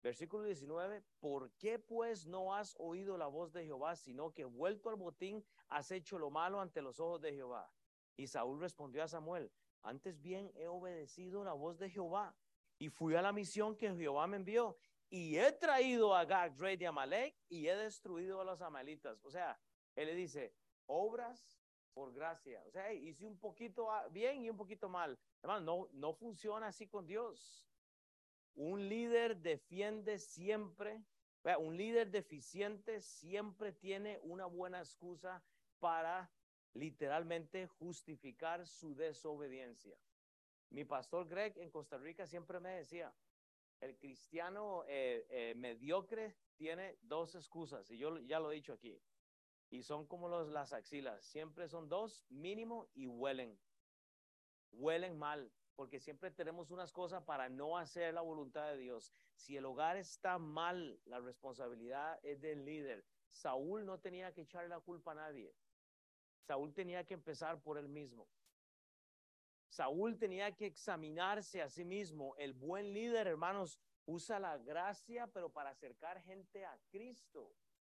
Versículo 19, ¿por qué pues no has oído la voz de Jehová, sino que vuelto al botín has hecho lo malo ante los ojos de Jehová? Y Saúl respondió a Samuel, antes bien he obedecido la voz de Jehová y fui a la misión que Jehová me envió y he traído a Gag, rey de Amalek, y he destruido a los amaletas. O sea, él le dice, obras por gracia. O sea, hice un poquito bien y un poquito mal. Hermano, no, no funciona así con Dios. Un líder defiende siempre, un líder deficiente siempre tiene una buena excusa para literalmente justificar su desobediencia. Mi pastor Greg en Costa Rica siempre me decía, el cristiano eh, eh, mediocre tiene dos excusas, y yo ya lo he dicho aquí, y son como las axilas, siempre son dos mínimo y huelen, huelen mal, porque siempre tenemos unas cosas para no hacer la voluntad de Dios. Si el hogar está mal, la responsabilidad es del líder. Saúl no tenía que echarle la culpa a nadie. Saúl tenía que empezar por él mismo. Saúl tenía que examinarse a sí mismo. El buen líder, hermanos, usa la gracia, pero para acercar gente a Cristo.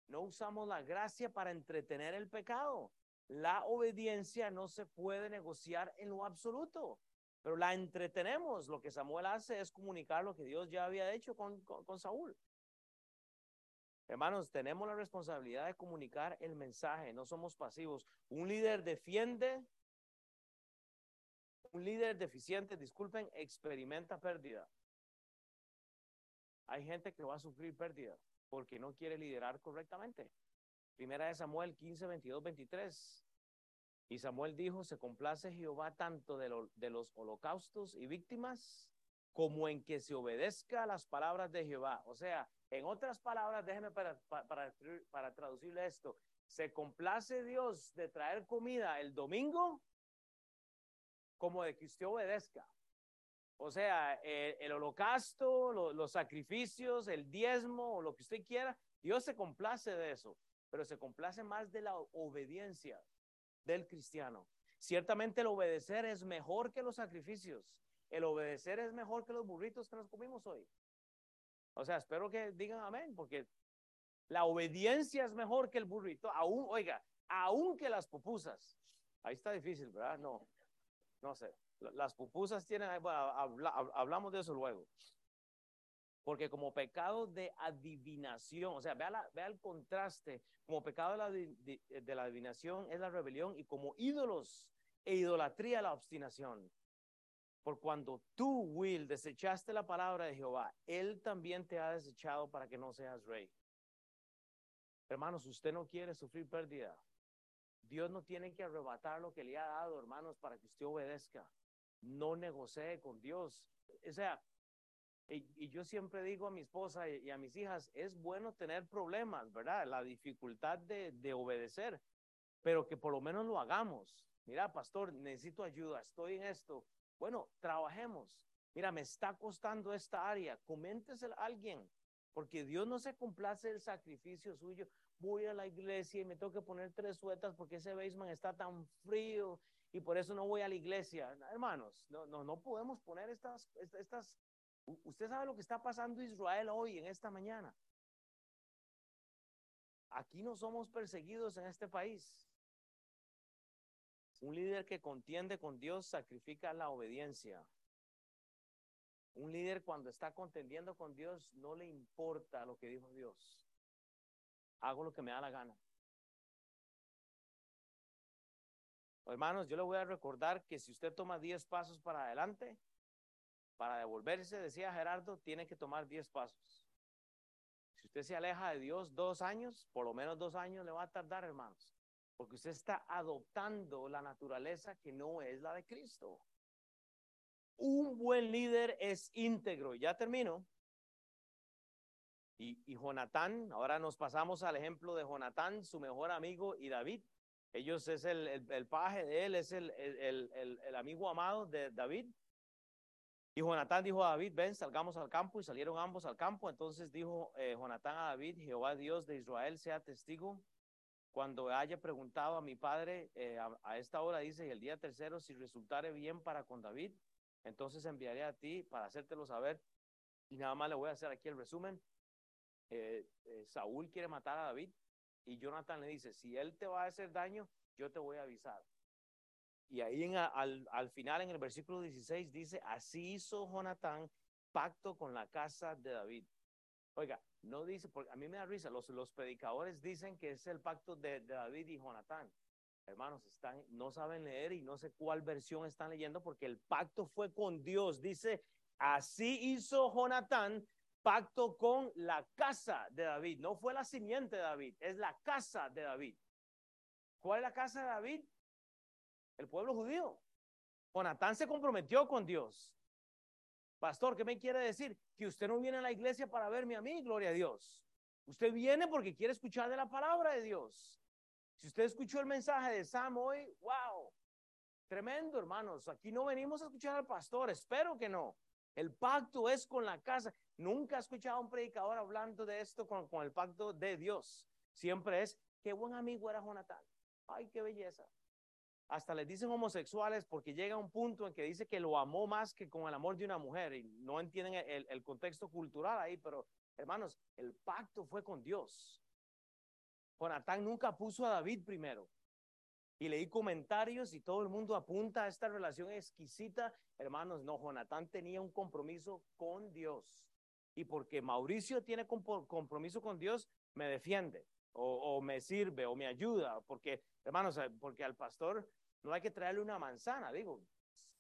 No usamos la gracia para entretener el pecado. La obediencia no se puede negociar en lo absoluto, pero la entretenemos. Lo que Samuel hace es comunicar lo que Dios ya había hecho con, con, Saúl. Hermanos, tenemos la responsabilidad de comunicar el mensaje, no somos pasivos. Un líder defiende un líder deficiente, disculpen, experimenta pérdida. Hay gente que va a sufrir pérdida porque no quiere liderar correctamente. Primera de Samuel 15, 22, 23. Y Samuel dijo, se complace Jehová tanto de, los holocaustos y víctimas como en que se obedezca a las palabras de Jehová. O sea, en otras palabras, déjeme para, para, para traducirle esto, se complace Dios de traer comida el domingo como de que usted obedezca. O sea, el, holocausto, los sacrificios, el diezmo lo que usted quiera, Dios se complace de eso, pero se complace más de la obediencia del cristiano. Ciertamente el obedecer es mejor que los sacrificios. El obedecer es mejor que los burritos que nos comimos hoy. O sea, espero que digan amén, porque la obediencia es mejor que el burrito, aún, oiga, aún que las pupusas. Ahí está difícil, ¿verdad? No, no sé, las pupusas tienen, hablamos de eso luego. Porque como pecado de adivinación, o sea, vea, vea el contraste, como pecado de la, de, la adivinación es la rebelión y como ídolos e idolatría la obstinación. Por cuando tú, Will, desechaste la palabra de Jehová, Él también te ha desechado para que no seas rey. Hermanos, usted no quiere sufrir pérdida. Dios no tiene que arrebatar lo que le ha dado, hermanos, para que usted obedezca. No negocie con Dios. O sea, y, yo siempre digo a mi esposa y, a mis hijas, es bueno tener problemas, ¿verdad? La dificultad de, de obedecer, pero que por lo menos lo hagamos. Mira, pastor, necesito ayuda, estoy en esto. Bueno, trabajemos. Mira, me está costando esta área. Coménteselo a alguien, porque Dios no se complace el sacrificio suyo voy a la iglesia y me tengo que poner tres suetas porque ese basement está tan frío y por eso no voy a la iglesia. Hermanos, no, no, no podemos poner estas, estas, usted sabe lo que está pasando Israel hoy, en esta mañana. Aquí no somos perseguidos en este país. Un líder que contiende con Dios sacrifica la obediencia. Un líder cuando está contendiendo con Dios no le importa lo que dijo Dios hago lo que me da la gana. Hermanos, yo le voy a recordar que si usted toma 10 pasos para adelante, para devolverse, decía Gerardo, tiene que tomar 10 pasos. Si usted se aleja de Dios dos años, por lo menos dos años le va a tardar, hermanos, porque usted está adoptando la naturaleza que no es la de Cristo. Un buen líder es íntegro. Ya termino. Y, Jonatán, ahora nos pasamos al ejemplo de Jonatán, su mejor amigo, y David. Ellos es el, el, paje de él, es el, el, amigo amado de David. Y Jonatán dijo a David, ven, salgamos al campo, y salieron ambos al campo. Entonces dijo eh, Jonatán a David, Jehová Dios de Israel sea testigo cuando haya preguntado a mi padre eh, a, esta hora, dice, el día tercero, si resultare bien para con David, entonces enviaré a ti para hacértelo saber. Y nada más le voy a hacer aquí el resumen. Eh, eh, Saúl quiere matar a David y Jonathan le dice, si él te va a hacer daño, yo te voy a avisar. Y ahí al, al final, en el versículo 16, dice, así hizo Jonathan pacto con la casa de David. Oiga, no dice, porque a mí me da risa, los, los predicadores dicen que es el pacto de, David y Jonatán. Hermanos, están, no saben leer y no sé cuál versión están leyendo porque el pacto fue con Dios. Dice, así hizo Jonatán pacto con la casa de David. No fue la simiente de David, es la casa de David. ¿Cuál es la casa de David? El pueblo judío. Jonatán se comprometió con Dios. Pastor, ¿qué me quiere decir? Que usted no viene a la iglesia para verme a mí, gloria a Dios. Usted viene porque quiere escuchar de la palabra de Dios. Si usted escuchó el mensaje de Sam hoy, wow, tremendo, hermanos. Aquí no venimos a escuchar al pastor, espero que no. El pacto es con la casa. Nunca he escuchado a un predicador hablando de esto con, el pacto de Dios. Siempre es, qué buen amigo era Jonatán. Ay, qué belleza. Hasta les dicen homosexuales porque llega un punto en que dice que lo amó más que con el amor de una mujer y no entienden el, el contexto cultural ahí, pero hermanos, el pacto fue con Dios. Jonatán nunca puso a David primero. Y leí comentarios y todo el mundo apunta a esta relación exquisita. Hermanos, no, Jonatán tenía un compromiso con Dios. Y porque Mauricio tiene compromiso con Dios, me defiende o, o, me sirve o me ayuda. Porque, hermanos, porque al pastor no hay que traerle una manzana, digo,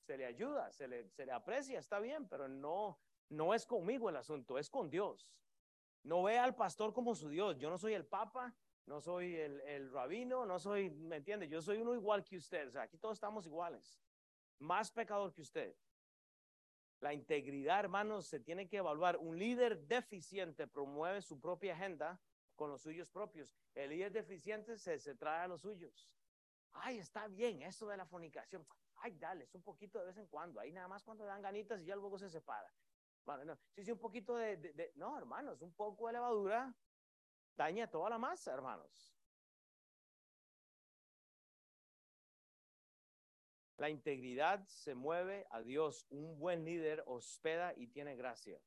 se le ayuda, se le, se le aprecia, está bien, pero no, no es conmigo el asunto, es con Dios. No ve al pastor como su Dios. Yo no soy el papa, no soy el, el rabino, no soy, ¿me entiende? Yo soy uno igual que usted. O sea, aquí todos estamos iguales. Más pecador que usted. La integridad, hermanos, se tiene que evaluar. Un líder deficiente promueve su propia agenda con los suyos propios. El líder deficiente se, se trae a los suyos. Ay, está bien, eso de la fornicación. Ay, dale, es un poquito de vez en cuando. Ahí nada más cuando dan ganitas y ya luego se separa. Bueno, no, sí, sí, un poquito de, de, de, no, hermanos, un poco de levadura daña toda la masa, hermanos. La integridad se mueve a Dios. Un buen líder hospeda y tiene gracia.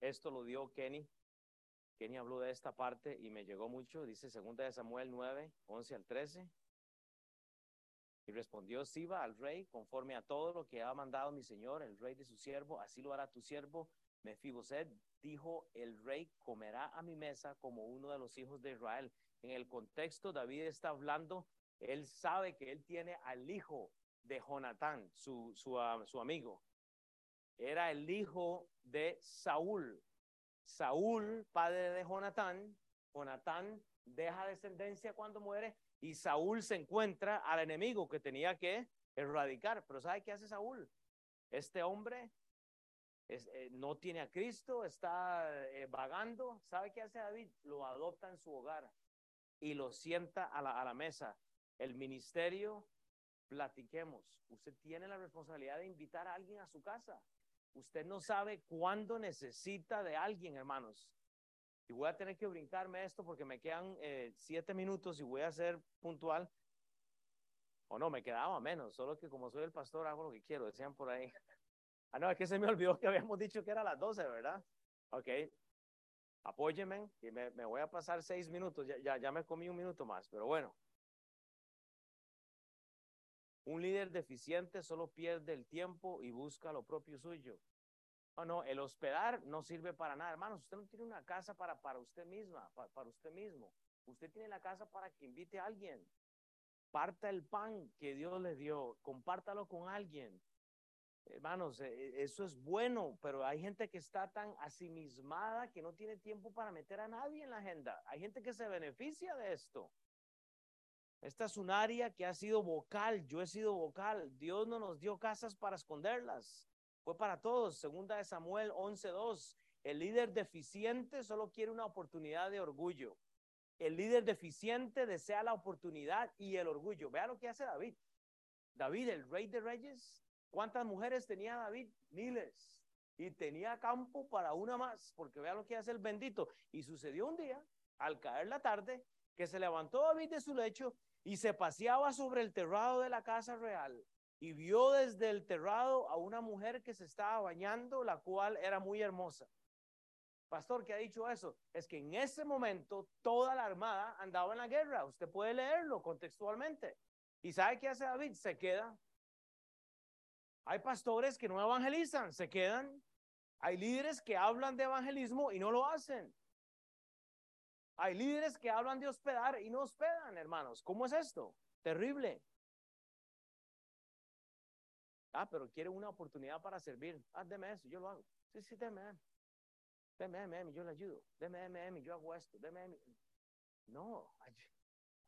Esto lo dio Kenny. Kenny habló de esta parte y me llegó mucho. Dice 2 de Samuel 9, 11 al 13. Y respondió Siba al rey, conforme a todo lo que ha mandado mi señor, el rey de su siervo, así lo hará tu siervo. Mefiboset dijo, el rey comerá a mi mesa como uno de los hijos de Israel. En el contexto, David está hablando, él sabe que él tiene al hijo de Jonatán, su, su, uh, su amigo. Era el hijo de Saúl. Saúl, padre de Jonatán, Jonatán deja descendencia cuando muere y Saúl se encuentra al enemigo que tenía que erradicar. Pero ¿sabe qué hace Saúl? Este hombre eh, no tiene a Cristo, está eh, vagando. ¿Sabe qué hace David? Lo adopta en su hogar y lo sienta a la mesa. El ministerio, platiquemos. Usted tiene la responsabilidad de invitar a alguien a su casa. Usted no sabe cuándo necesita de alguien, hermanos. Y voy a tener que brincarme esto porque me quedan eh, siete minutos y voy a ser puntual. O no, me quedaba menos, solo que como soy el pastor hago lo que quiero, decían por ahí. Ah, no, es que se me [LAUGHS] olvidó que habíamos dicho que era las 12, ¿verdad? Ok. Apóyeme, y me, voy a pasar seis minutos, ya, ya me comí un minuto más, pero bueno. Un líder deficiente solo pierde el tiempo y busca lo propio suyo. No, no, el hospedar no sirve para nada. Hermanos, usted no tiene una casa para, para usted misma, para, para usted mismo. Usted tiene la casa para que invite a alguien. Parta el pan que Dios le dio, compártalo con alguien. Hermanos, eso es bueno, pero hay gente que está tan asimismada que no tiene tiempo para meter a nadie en la agenda. Hay gente que se beneficia de esto. Esta es un área que ha sido vocal, yo he sido vocal. Dios no nos dio casas para esconderlas. Fue para todos. Segunda de Samuel 11:2. El líder deficiente solo quiere una oportunidad de orgullo. El líder deficiente desea la oportunidad y el orgullo. Vea lo que hace David. David, el rey de reyes, ¿Cuántas mujeres tenía David? Miles. Y tenía campo para una más, porque vea lo que hace el bendito. Y sucedió un día, al caer la tarde, que se levantó David de su lecho y se paseaba sobre el terrado de la casa real y vio desde el terrado a una mujer que se estaba bañando, la cual era muy hermosa. Pastor, ¿qué ha dicho eso? Es que en ese momento toda la armada andaba en la guerra. Usted puede leerlo contextualmente. ¿Y sabe qué hace David? Se queda. Hay pastores que no evangelizan, se quedan. Hay líderes que hablan de evangelismo y no lo hacen. Hay líderes que hablan de hospedar y no hospedan, hermanos. ¿Cómo es esto? Terrible. Ah, pero quiere una oportunidad para servir. Ah, deme eso, yo lo hago. Sí, sí, deme. Deme, deme, yo le ayudo. Deme, deme, yo hago esto. Deme, deme. No,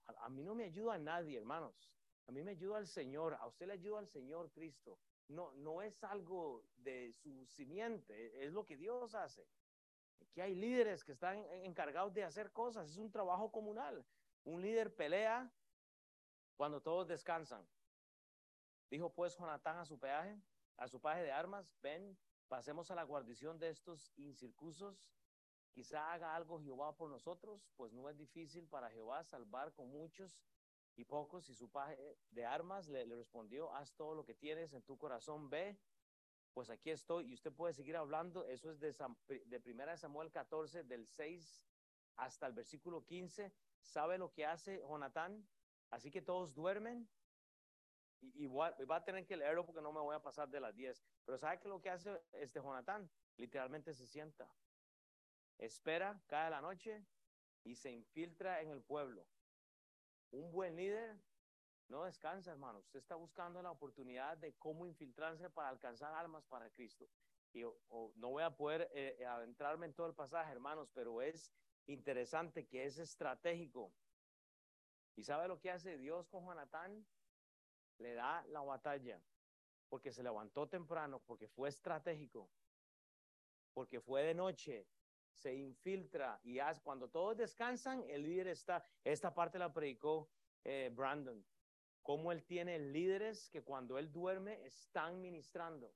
a, a mí no me ayuda a nadie, hermanos. A mí me ayuda al Señor. A usted le ayuda al Señor Cristo. No, no es algo de su simiente, es lo que Dios hace. Aquí hay líderes que están encargados de hacer cosas, es un trabajo comunal. Un líder pelea cuando todos descansan. Dijo pues Jonatán a su peaje, a su paje de armas, ven, pasemos a la guarnición de estos incircusos, quizá haga algo Jehová por nosotros, pues no es difícil para Jehová salvar con muchos y pocos. Y su paje de armas le respondió, haz todo lo que tienes en tu corazón, ve, pues aquí estoy. Y usted puede seguir hablando, eso es de, de primera Samuel 14, del 6 hasta el versículo 15. ¿Sabe lo que hace Jonatán? Así que todos duermen y, va, a tener que leerlo porque no me voy a pasar de las 10. Pero ¿sabe qué lo que hace este Jonatán? Literalmente se sienta, espera, cae la noche y se infiltra en el pueblo. Un buen líder no descansa, hermano. Usted está buscando la oportunidad de cómo infiltrarse para alcanzar almas para Cristo. Y no voy a poder eh, eh, adentrarme en todo el pasaje, hermanos, pero es interesante que es estratégico. ¿Y sabe lo que hace Dios con Jonatán? le da la batalla porque se levantó temprano, porque fue estratégico, porque fue de noche, se infiltra y hace, cuando todos descansan, el líder está, esta parte la predicó eh, Brandon, cómo él tiene líderes que cuando él duerme están ministrando.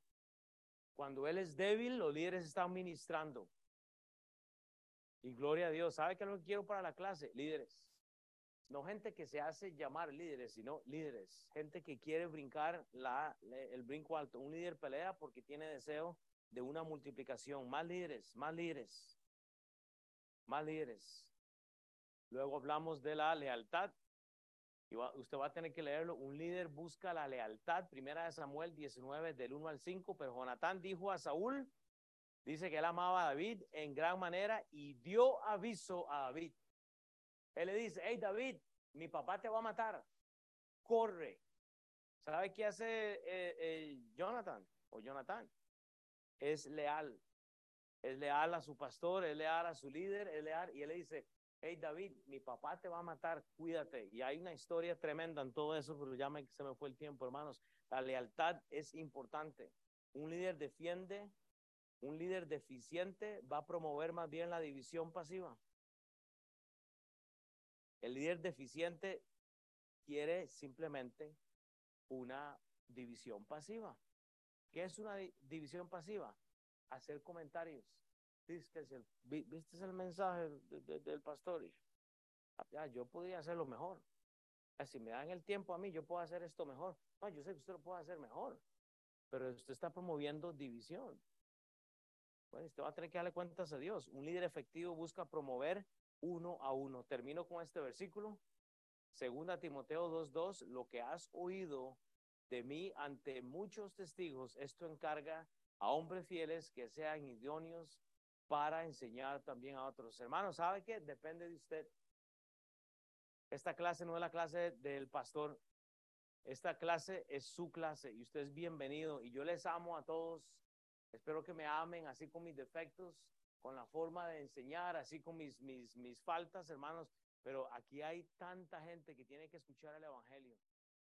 Cuando él es débil, los líderes están ministrando. Y gloria a Dios. ¿Sabe qué es lo que quiero para la clase? Líderes. No gente que se hace llamar líderes, sino líderes. Gente que quiere brincar el brinco alto. Un líder pelea porque tiene deseo de una multiplicación. Más líderes, más líderes. Más líderes. Luego hablamos de la lealtad. Y usted va a tener que leerlo. Un líder busca la lealtad. Primera de Samuel 19, del 1 al 5. Pero Jonatán dijo a Saúl, dice que él amaba a David en gran manera y dio aviso a David. Él le dice, hey David, mi papá te va a matar, corre. ¿Sabe qué hace eh, eh, Jonathan o Jonathan? Es leal. Es leal a su pastor, es leal a su líder, es leal. Y él le dice, hey David, mi papá te va a matar, cuídate. Y hay una historia tremenda en todo eso, pero ya me, se me fue el tiempo, hermanos. La lealtad es importante. Un líder defiende, un líder deficiente va a promover más bien la división pasiva. El líder deficiente quiere simplemente una división pasiva. ¿Qué es una división pasiva? Hacer comentarios. ¿Viste el mensaje del pastor? Ah, ya, yo podría hacerlo mejor. Ah, si me dan el tiempo a mí, yo puedo hacer esto mejor. No, yo sé que usted lo puede hacer mejor, pero usted está promoviendo división. Bueno, usted va a tener que darle cuentas a Dios. Un líder efectivo busca promover uno a uno. Termino con este versículo. Segunda Timoteo 2.2, lo que has oído de mí ante muchos testigos, esto encarga a hombres fieles que sean idóneos para enseñar también a otros. Hermanos, ¿sabe qué? Depende de usted. Esta clase no es la clase del pastor. Esta clase es su clase y usted es bienvenido. Y yo les amo a todos. Espero que me amen así con mis defectos con la forma de enseñar, así con mis, mis, mis faltas, hermanos, pero aquí hay tanta gente que tiene que escuchar el Evangelio.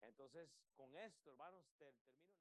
Entonces, con esto, hermanos, termino.